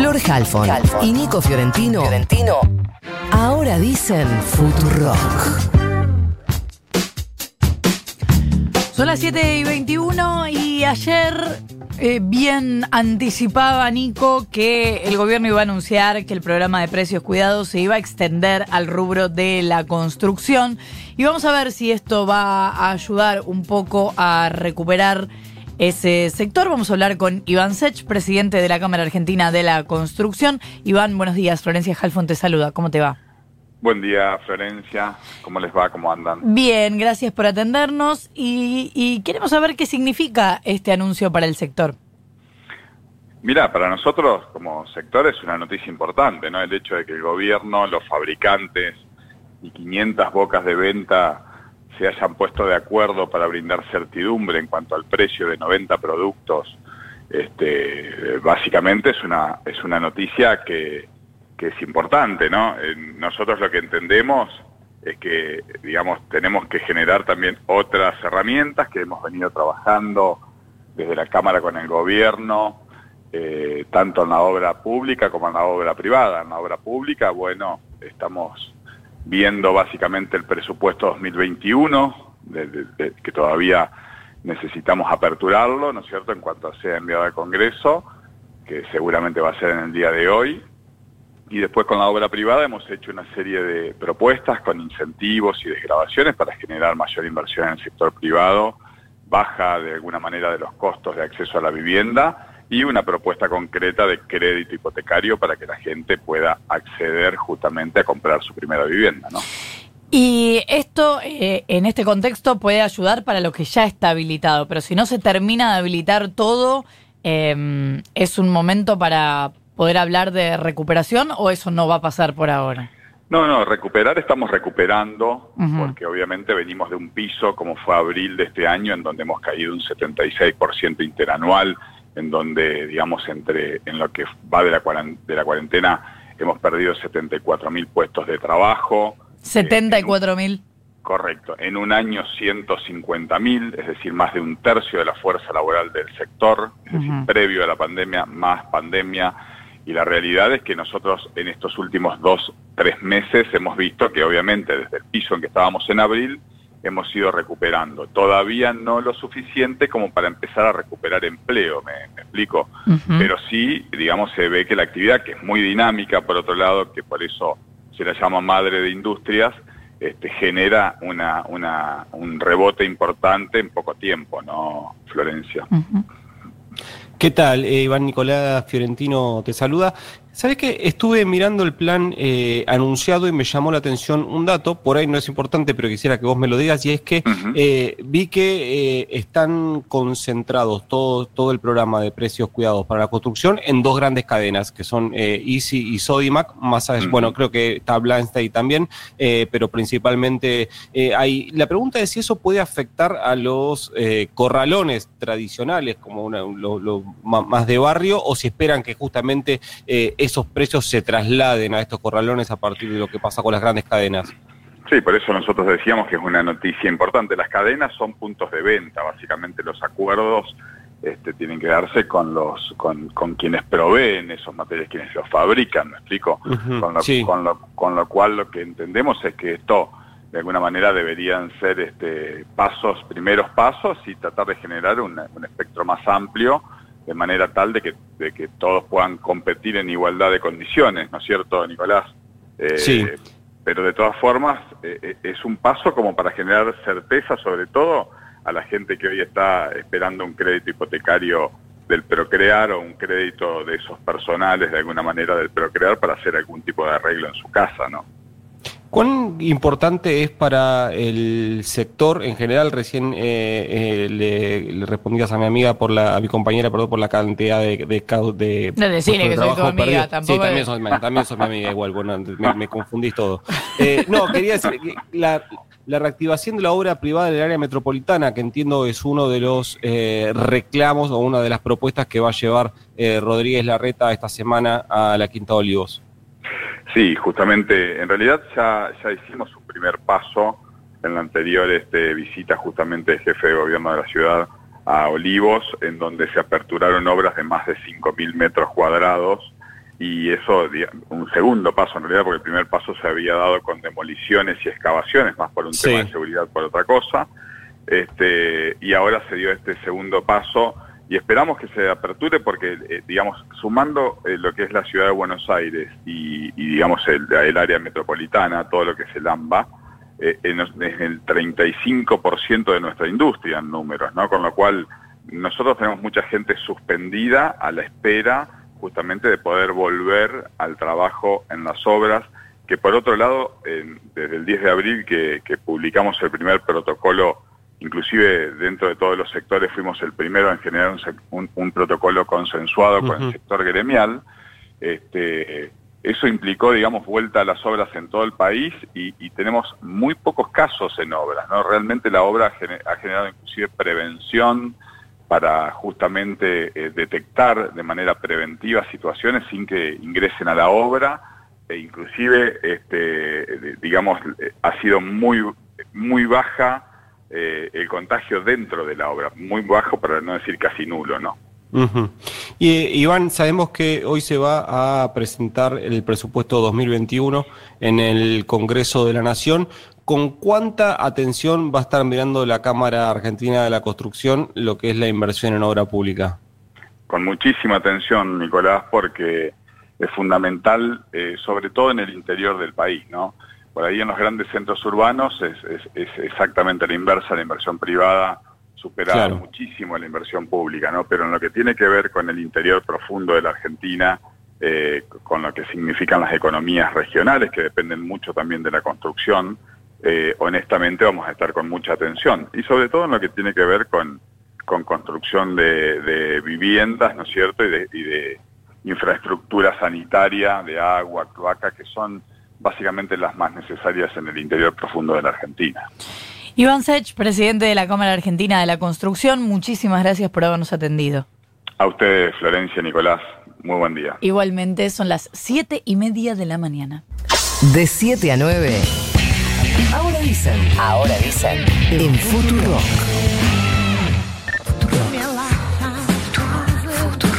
Flor Halfon, y Nico Fiorentino, ahora dicen Futurock. Son las 7 y 21 y ayer eh, bien anticipaba Nico que el gobierno iba a anunciar que el programa de precios cuidados se iba a extender al rubro de la construcción. Y vamos a ver si esto va a ayudar un poco a recuperar ese sector. Vamos a hablar con Iván Sech, presidente de la Cámara Argentina de la Construcción. Iván, buenos días. Florencia Halfon te saluda. ¿Cómo te va? Buen día, Florencia. ¿Cómo les va? ¿Cómo andan? Bien, gracias por atendernos y, queremos saber qué significa este anuncio para el sector. Mira, para nosotros como sector es una noticia importante, ¿no? El hecho de que el gobierno, los fabricantes y 500 bocas de venta se hayan puesto de acuerdo para brindar certidumbre en cuanto al precio de 90 productos, este, básicamente es una, es una noticia que que es importante, ¿no? nosotros lo que entendemos es que, digamos, tenemos que generar también otras herramientas que hemos venido trabajando desde la Cámara con el Gobierno, eh, tanto en la obra pública como en la obra privada. En la obra pública, bueno, estamos viendo básicamente el presupuesto 2021, que todavía necesitamos aperturarlo, ¿no es cierto?, en cuanto sea enviado al Congreso, que seguramente va a ser en el día de hoy, y después con la obra privada hemos hecho una serie de propuestas con incentivos y desgrabaciones para generar mayor inversión en el sector privado, baja de alguna manera de los costos de acceso a la vivienda y una propuesta concreta de crédito hipotecario para que la gente pueda acceder justamente a comprar su primera vivienda. ¿no? Y esto eh, en este contexto puede ayudar para lo que ya está habilitado, pero si no se termina de habilitar todo, eh, es un momento para, poder hablar de recuperación o eso no va a pasar por ahora? No, no, recuperar estamos recuperando, porque obviamente venimos de un piso como fue abril de este año, en donde hemos caído un 76% interanual, en donde, digamos, entre en lo que va de la, de la cuarentena hemos perdido 74 mil puestos de trabajo. 74 mil. correcto, en un año 150 mil, es decir, más de un tercio de la fuerza laboral del sector, es decir, previo a la pandemia, más pandemia y la realidad es que nosotros en estos últimos dos, tres meses hemos visto que obviamente desde el piso en que estábamos en abril hemos ido recuperando. Todavía no lo suficiente como para empezar a recuperar empleo, me, explico. Pero sí, digamos, se ve que la actividad, que es muy dinámica, por otro lado, que por eso se la llama madre de industrias, este, genera una, una, un rebote importante en poco tiempo, ¿no, Florencia? ¿Qué tal? Eh, Iván Nicolás Fiorentino te saluda. ¿Sabes qué? Estuve mirando el plan eh, anunciado y me llamó la atención un dato, por ahí no es importante, pero quisiera que vos me lo digas, y es que eh, vi que eh, están concentrados todo, todo el programa de precios cuidados para la construcción en dos grandes cadenas, que son Easy y Sodimac, más a bueno, creo que está Blanstein también, pero principalmente hay... La pregunta es si eso puede afectar a los corralones tradicionales, como una, lo, más de barrio, o si esperan que justamente esos precios se trasladen a estos corralones a partir de lo que pasa con las grandes cadenas. Sí, por eso nosotros decíamos que es una noticia importante. Las cadenas son puntos de venta, básicamente los acuerdos este, tienen que darse con los con, con, quienes proveen esos materiales, quienes los fabrican, ¿me explico? con, lo, con, lo, con, lo, cual lo que entendemos es que esto de alguna manera deberían ser este, pasos, primeros pasos y tratar de generar un espectro más amplio de manera tal de que, de que todos puedan competir en igualdad de condiciones, ¿no es cierto, Nicolás? Eh, sí. Pero de todas formas eh, eh, es un paso como para generar certeza, sobre todo a la gente que hoy está esperando un crédito hipotecario del Procrear o un crédito de esos personales de alguna manera del Procrear para hacer algún tipo de arreglo en su casa, ¿no? ¿Cuán importante es para el sector en general? Recién eh, eh, le, respondías a mi amiga, por la, a mi compañera, perdón, por la cantidad de... De, de, no decirle que soy tu amiga, tampoco. Sí, también soy, también mi amiga igual, bueno, me, confundís todo. Eh, no, quería decir que la, la reactivación de la obra privada del área metropolitana, que entiendo es uno de los reclamos o una de las propuestas que va a llevar Rodríguez Larreta esta semana a la Quinta de Olivos. Sí, justamente, en realidad ya, ya hicimos un primer paso en la anterior este, visita justamente del jefe de gobierno de la ciudad a Olivos, en donde se aperturaron obras de más de 5.000 metros cuadrados y eso, un segundo paso en realidad, porque el primer paso se había dado con demoliciones y excavaciones, más por un tema de seguridad por otra cosa, este, y ahora se dio este segundo paso y esperamos que se aperture porque, eh, digamos, sumando eh, lo que es la ciudad de Buenos Aires y, digamos, el, área metropolitana, todo lo que es el AMBA, eh, es el 35% de nuestra industria en números, ¿no? Con lo cual, nosotros tenemos mucha gente suspendida a la espera justamente de poder volver al trabajo en las obras, que por otro lado, desde el 10 de abril que publicamos el primer protocolo inclusive dentro de todos los sectores fuimos el primero en generar un, protocolo consensuado con el sector gremial. Este, eso implicó, digamos, vuelta a las obras en todo el país y, tenemos muy pocos casos en obras, ¿no? Realmente la obra ha generado inclusive prevención para justamente eh, detectar de manera preventiva situaciones sin que ingresen a la obra e inclusive, este, digamos, eh, ha sido muy, muy baja eh, el contagio dentro de la obra, muy bajo para no decir casi nulo, ¿no? Y Iván, sabemos que hoy se va a presentar el presupuesto 2021 en el Congreso de la Nación. ¿Con cuánta atención va a estar mirando la Cámara Argentina de la Construcción lo que es la inversión en obra pública? Con muchísima atención, Nicolás, porque es fundamental, eh, sobre todo en el interior del país, ¿no? Por ahí en los grandes centros urbanos es, exactamente la inversa, la inversión privada supera muchísimo la inversión pública, ¿no? Pero en lo que tiene que ver con el interior profundo de la Argentina, eh, con lo que significan las economías regionales, que dependen mucho también de la construcción, eh, honestamente vamos a estar con mucha atención. Y sobre todo en lo que tiene que ver con, con construcción de, viviendas, ¿no es cierto? Y de, y de infraestructura sanitaria, de agua, cloaca, que son básicamente las más necesarias en el interior profundo de la Argentina. Iván Sech, presidente de la Cámara Argentina de la Construcción, muchísimas gracias por habernos atendido. A ustedes, Florencia, Nicolás, muy buen día. Igualmente, son las siete y media de la mañana. De 7 a 9. Ahora dicen. Ahora dicen. En Futuro.